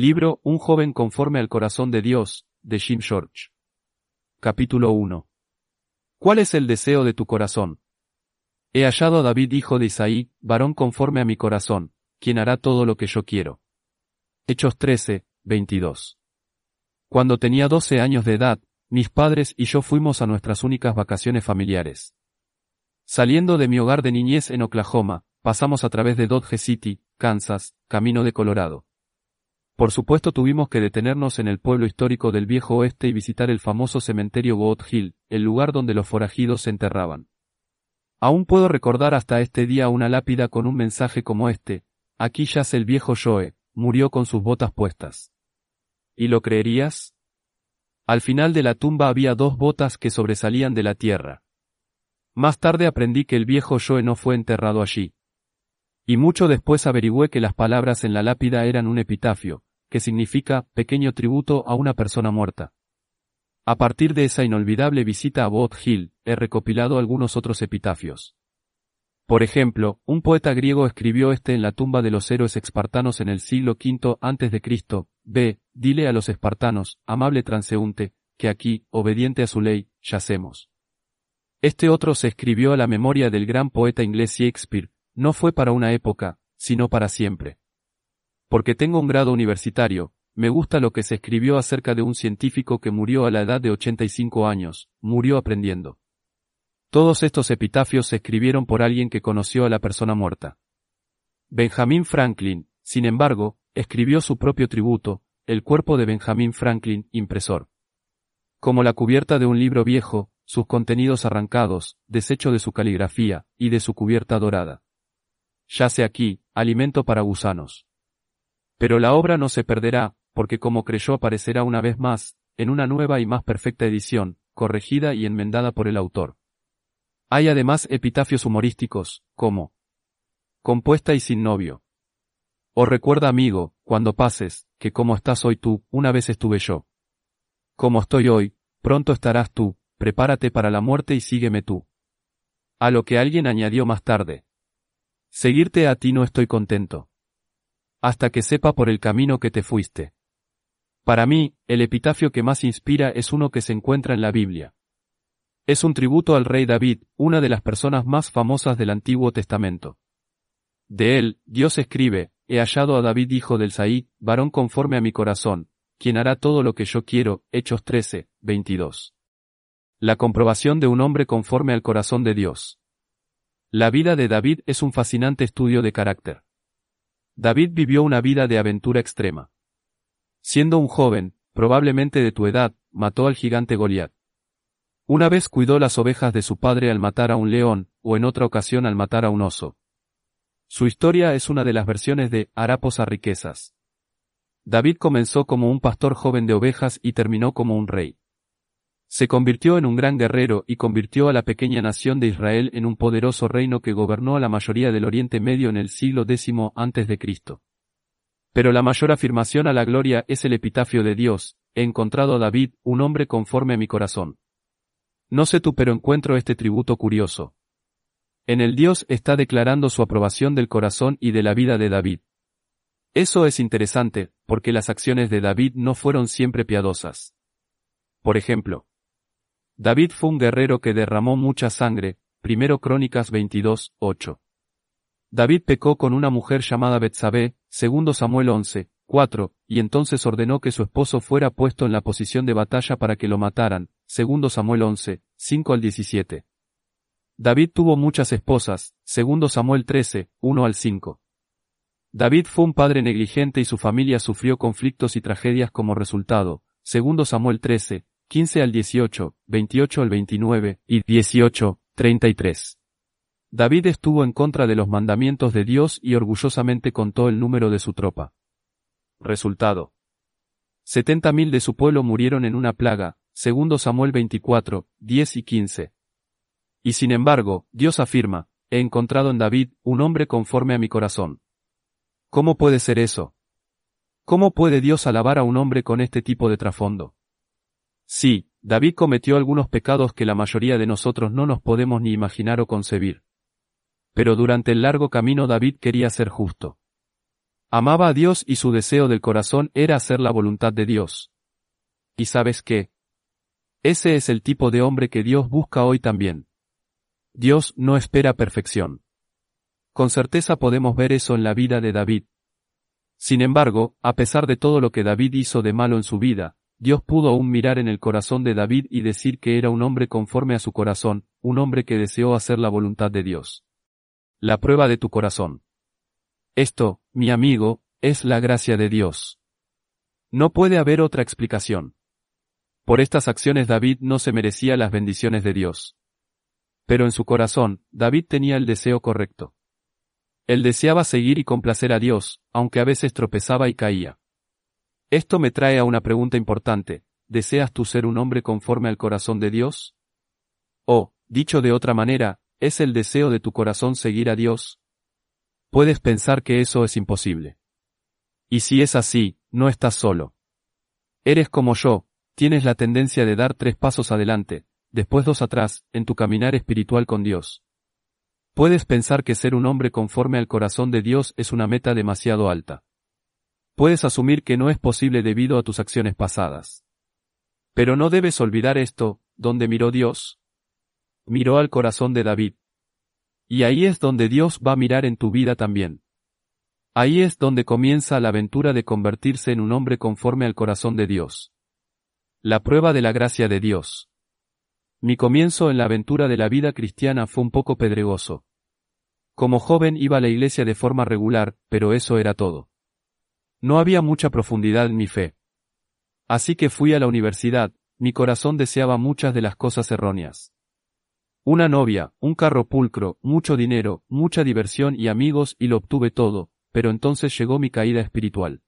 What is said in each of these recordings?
Libro Un joven conforme al corazón de Dios, de Jim George. Capítulo 1. ¿Cuál es el deseo de tu corazón? He hallado a David hijo de Isaí, varón conforme a mi corazón, quien hará todo lo que yo quiero. Hechos 13, 22. Cuando tenía 12 años de edad, mis padres y yo fuimos a nuestras únicas vacaciones familiares. Saliendo de mi hogar de niñez en Oklahoma, pasamos a través de Dodge City, Kansas, camino de Colorado. Por supuesto tuvimos que detenernos en el pueblo histórico del viejo oeste y visitar el famoso cementerio Goat Hill, el lugar donde los forajidos se enterraban. Aún puedo recordar hasta este día una lápida con un mensaje como este, aquí yace el viejo Joe, murió con sus botas puestas. ¿Y lo creerías? Al final de la tumba había dos botas que sobresalían de la tierra. Más tarde aprendí que el viejo Joe no fue enterrado allí. Y mucho después averigüé que las palabras en la lápida eran un epitafio, que significa pequeño tributo a una persona muerta. A partir de esa inolvidable visita a Boat Hill, he recopilado algunos otros epitafios. Por ejemplo, un poeta griego escribió este en la tumba de los héroes espartanos en el siglo V Cristo. B. Dile a los espartanos, amable transeúnte, que aquí, obediente a su ley, yacemos. Este otro se escribió a la memoria del gran poeta inglés Shakespeare, no fue para una época, sino para siempre. Porque tengo un grado universitario, me gusta lo que se escribió acerca de un científico que murió a la edad de 85 años, murió aprendiendo. Todos estos epitafios se escribieron por alguien que conoció a la persona muerta. Benjamin Franklin, sin embargo, escribió su propio tributo, el cuerpo de Benjamin Franklin, impresor. Como la cubierta de un libro viejo, sus contenidos arrancados, desecho de su caligrafía, y de su cubierta dorada. Yace aquí, alimento para gusanos. Pero la obra no se perderá, porque como creyó aparecerá una vez más, en una nueva y más perfecta edición, corregida y enmendada por el autor. Hay además epitafios humorísticos, como Compuesta y sin novio. O recuerda amigo, cuando pases, que como estás hoy tú, una vez estuve yo. Como estoy hoy, pronto estarás tú, prepárate para la muerte y sígueme tú. A lo que alguien añadió más tarde. Seguirte a ti no estoy contento hasta que sepa por el camino que te fuiste. Para mí, el epitafio que más inspira es uno que se encuentra en la Biblia. Es un tributo al rey David, una de las personas más famosas del Antiguo Testamento. De él, Dios escribe, He hallado a David hijo del Saí, varón conforme a mi corazón, quien hará todo lo que yo quiero, Hechos 13, 22. La comprobación de un hombre conforme al corazón de Dios. La vida de David es un fascinante estudio de carácter. David vivió una vida de aventura extrema. Siendo un joven, probablemente de tu edad, mató al gigante Goliat. Una vez cuidó las ovejas de su padre al matar a un león, o en otra ocasión al matar a un oso. Su historia es una de las versiones de Harapos a riquezas. David comenzó como un pastor joven de ovejas y terminó como un rey. Se convirtió en un gran guerrero y convirtió a la pequeña nación de Israel en un poderoso reino que gobernó a la mayoría del Oriente Medio en el siglo X Cristo. Pero la mayor afirmación a la gloria es el epitafio de Dios, he encontrado a David, un hombre conforme a mi corazón. No sé tú pero encuentro este tributo curioso. En el Dios está declarando su aprobación del corazón y de la vida de David. Eso es interesante, porque las acciones de David no fueron siempre piadosas. Por ejemplo, David fue un guerrero que derramó mucha sangre, primero Crónicas 22, 8. David pecó con una mujer llamada Betsabé, segundo Samuel 11, 4, y entonces ordenó que su esposo fuera puesto en la posición de batalla para que lo mataran, segundo Samuel 11, 5 al 17. David tuvo muchas esposas, segundo Samuel 13, 1 al 5. David fue un padre negligente y su familia sufrió conflictos y tragedias como resultado, segundo Samuel 13, 15 al 18, 28 al 29 y 18, 33. David estuvo en contra de los mandamientos de Dios y orgullosamente contó el número de su tropa. Resultado. 70.000 de su pueblo murieron en una plaga, segundo Samuel 24, 10 y 15. Y sin embargo, Dios afirma, he encontrado en David un hombre conforme a mi corazón. ¿Cómo puede ser eso? ¿Cómo puede Dios alabar a un hombre con este tipo de trasfondo? Sí, David cometió algunos pecados que la mayoría de nosotros no nos podemos ni imaginar o concebir. Pero durante el largo camino David quería ser justo. Amaba a Dios y su deseo del corazón era hacer la voluntad de Dios. ¿Y sabes qué? Ese es el tipo de hombre que Dios busca hoy también. Dios no espera perfección. Con certeza podemos ver eso en la vida de David. Sin embargo, a pesar de todo lo que David hizo de malo en su vida, Dios pudo aún mirar en el corazón de David y decir que era un hombre conforme a su corazón, un hombre que deseó hacer la voluntad de Dios. La prueba de tu corazón. Esto, mi amigo, es la gracia de Dios. No puede haber otra explicación. Por estas acciones David no se merecía las bendiciones de Dios. Pero en su corazón, David tenía el deseo correcto. Él deseaba seguir y complacer a Dios, aunque a veces tropezaba y caía. Esto me trae a una pregunta importante. ¿Deseas tú ser un hombre conforme al corazón de Dios? O, dicho de otra manera, ¿es el deseo de tu corazón seguir a Dios? Puedes pensar que eso es imposible. Y si es así, no estás solo. Eres como yo, tienes la tendencia de dar tres pasos adelante, después dos atrás, en tu caminar espiritual con Dios. Puedes pensar que ser un hombre conforme al corazón de Dios es una meta demasiado alta. Puedes asumir que no es posible debido a tus acciones pasadas. Pero no debes olvidar esto, ¿dónde miró Dios? Miró al corazón de David. Y ahí es donde Dios va a mirar en tu vida también. Ahí es donde comienza la aventura de convertirse en un hombre conforme al corazón de Dios. La prueba de la gracia de Dios. Mi comienzo en la aventura de la vida cristiana fue un poco pedregoso. Como joven iba a la iglesia de forma regular, pero eso era todo. No había mucha profundidad en mi fe. Así que fui a la universidad, mi corazón deseaba muchas de las cosas erróneas. Una novia, un carro pulcro, mucho dinero, mucha diversión y amigos y lo obtuve todo, pero entonces llegó mi caída espiritual.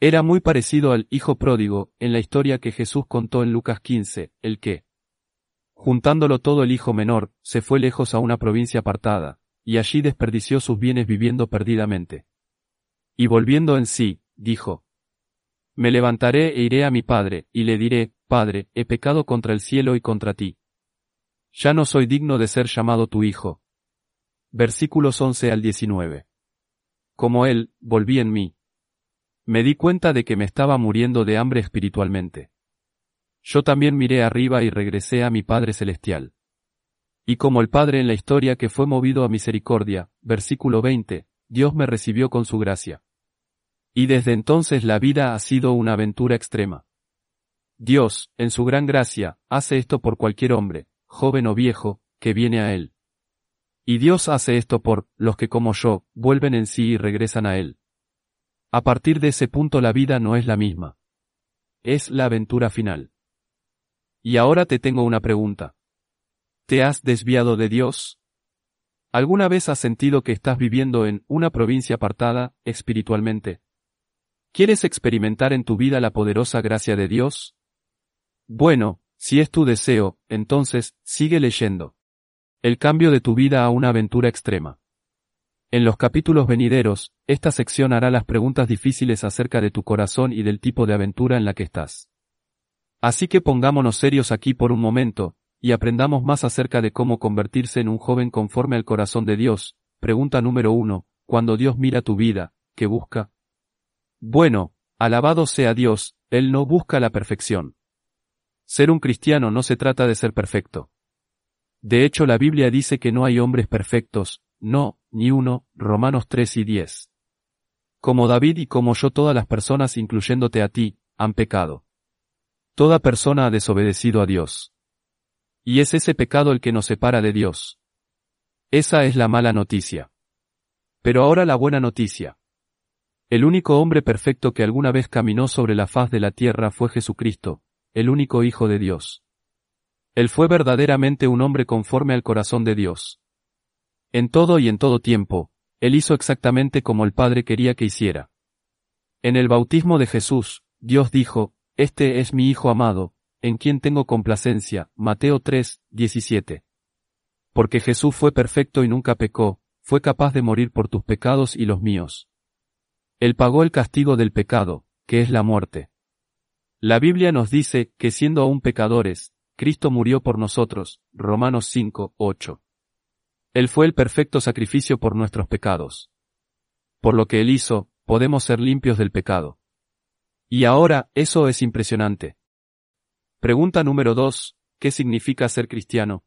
Era muy parecido al hijo pródigo, en la historia que Jesús contó en Lucas 15, el que, juntándolo todo el hijo menor, se fue lejos a una provincia apartada, y allí desperdició sus bienes viviendo perdidamente. Y volviendo en sí, dijo, Me levantaré e iré a mi padre, y le diré, Padre, he pecado contra el cielo y contra ti. Ya no soy digno de ser llamado tu hijo. Versículos 11 al 19. Como él, volví en mí. Me di cuenta de que me estaba muriendo de hambre espiritualmente. Yo también miré arriba y regresé a mi Padre Celestial. Y como el Padre en la historia que fue movido a misericordia, versículo 20, Dios me recibió con su gracia. Y desde entonces la vida ha sido una aventura extrema. Dios, en su gran gracia, hace esto por cualquier hombre, joven o viejo, que viene a Él. Y Dios hace esto por los que como yo, vuelven en sí y regresan a Él. A partir de ese punto la vida no es la misma. Es la aventura final. Y ahora te tengo una pregunta. ¿Te has desviado de Dios? ¿Alguna vez has sentido que estás viviendo en una provincia apartada, espiritualmente? ¿Quieres experimentar en tu vida la poderosa gracia de Dios? Bueno, si es tu deseo, entonces, sigue leyendo. El cambio de tu vida a una aventura extrema. En los capítulos venideros, esta sección hará las preguntas difíciles acerca de tu corazón y del tipo de aventura en la que estás. Así que pongámonos serios aquí por un momento, y aprendamos más acerca de cómo convertirse en un joven conforme al corazón de Dios. Pregunta número uno, cuando Dios mira tu vida, ¿qué busca? Bueno, alabado sea Dios, Él no busca la perfección. Ser un cristiano no se trata de ser perfecto. De hecho la Biblia dice que no hay hombres perfectos, no, ni uno, Romanos 3 y 10. Como David y como yo todas las personas incluyéndote a ti, han pecado. Toda persona ha desobedecido a Dios. Y es ese pecado el que nos separa de Dios. Esa es la mala noticia. Pero ahora la buena noticia. El único hombre perfecto que alguna vez caminó sobre la faz de la tierra fue Jesucristo, el único Hijo de Dios. Él fue verdaderamente un hombre conforme al corazón de Dios. En todo y en todo tiempo, Él hizo exactamente como el Padre quería que hiciera. En el bautismo de Jesús, Dios dijo, Este es mi Hijo amado, en quien tengo complacencia. Mateo 3, 17. Porque Jesús fue perfecto y nunca pecó, fue capaz de morir por tus pecados y los míos. Él pagó el castigo del pecado, que es la muerte. La Biblia nos dice que siendo aún pecadores, Cristo murió por nosotros. Romanos 5, 8. Él fue el perfecto sacrificio por nuestros pecados. Por lo que Él hizo, podemos ser limpios del pecado. Y ahora, eso es impresionante. Pregunta número 2. ¿Qué significa ser cristiano?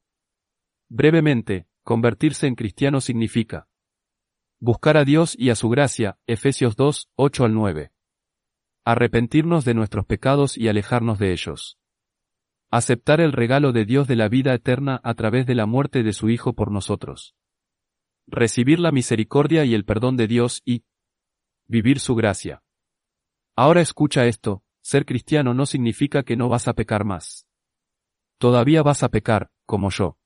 Brevemente, convertirse en cristiano significa buscar a Dios y a su gracia, Efesios 2, 8 al 9. Arrepentirnos de nuestros pecados y alejarnos de ellos. Aceptar el regalo de Dios de la vida eterna a través de la muerte de su Hijo por nosotros. Recibir la misericordia y el perdón de Dios y vivir su gracia. Ahora escucha esto, ser cristiano no significa que no vas a pecar más. Todavía vas a pecar, como yo.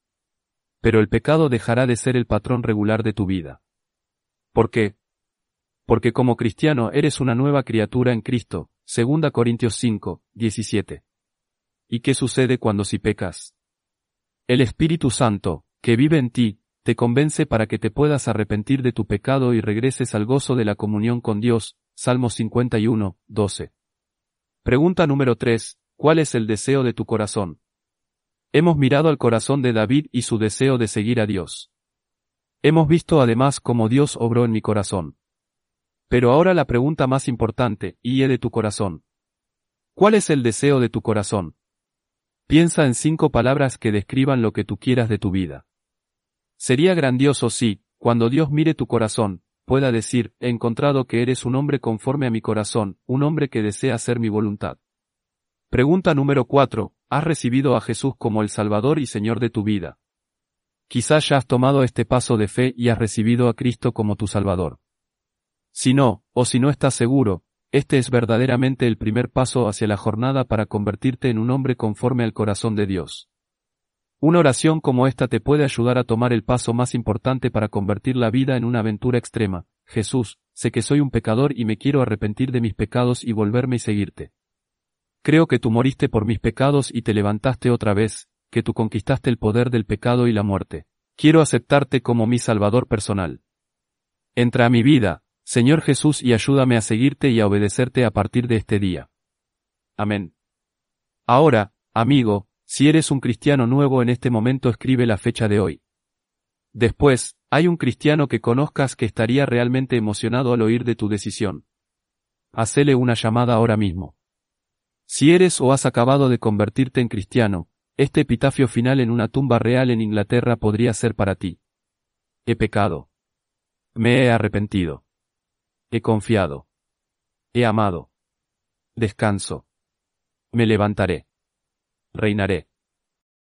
Pero el pecado dejará de ser el patrón regular de tu vida. ¿Por qué? Porque como cristiano eres una nueva criatura en Cristo, 2 Corintios 5, 17. ¿Y qué sucede cuando si pecas? El Espíritu Santo, que vive en ti, te convence para que te puedas arrepentir de tu pecado y regreses al gozo de la comunión con Dios. Salmos 51, 12. Pregunta número 3. ¿Cuál es el deseo de tu corazón? Hemos mirado al corazón de David y su deseo de seguir a Dios. Hemos visto además cómo Dios obró en mi corazón. Pero ahora la pregunta más importante, y de tu corazón. ¿Cuál es el deseo de tu corazón? Piensa en cinco palabras que describan lo que tú quieras de tu vida. Sería grandioso si, cuando Dios mire tu corazón, pueda decir, he encontrado que eres un hombre conforme a mi corazón, un hombre que desea hacer mi voluntad. Pregunta número 4. ¿Has recibido a Jesús como el Salvador y Señor de tu vida? Quizás ya has tomado este paso de fe y has recibido a Cristo como tu Salvador. Si no, o si no estás seguro, este es verdaderamente el primer paso hacia la jornada para convertirte en un hombre conforme al corazón de Dios. Una oración como esta te puede ayudar a tomar el paso más importante para convertir la vida en una aventura extrema. Jesús, sé que soy un pecador y me quiero arrepentir de mis pecados y volverme y seguirte. Creo que tú moriste por mis pecados y te levantaste otra vez, que tú conquistaste el poder del pecado y la muerte. Quiero aceptarte como mi Salvador personal. Entra a mi vida, Señor Jesús, y ayúdame a seguirte y a obedecerte a partir de este día. Amén. Ahora, amigo, si eres un cristiano nuevo en este momento escribe la fecha de hoy. Después, hay un cristiano que conozcas que estaría realmente emocionado al oír de tu decisión. Hacele una llamada ahora mismo. Si eres o has acabado de convertirte en cristiano, este epitafio final en una tumba real en Inglaterra podría ser para ti. He pecado. Me he arrepentido. He confiado. He amado. Descanso. Me levantaré reinaré.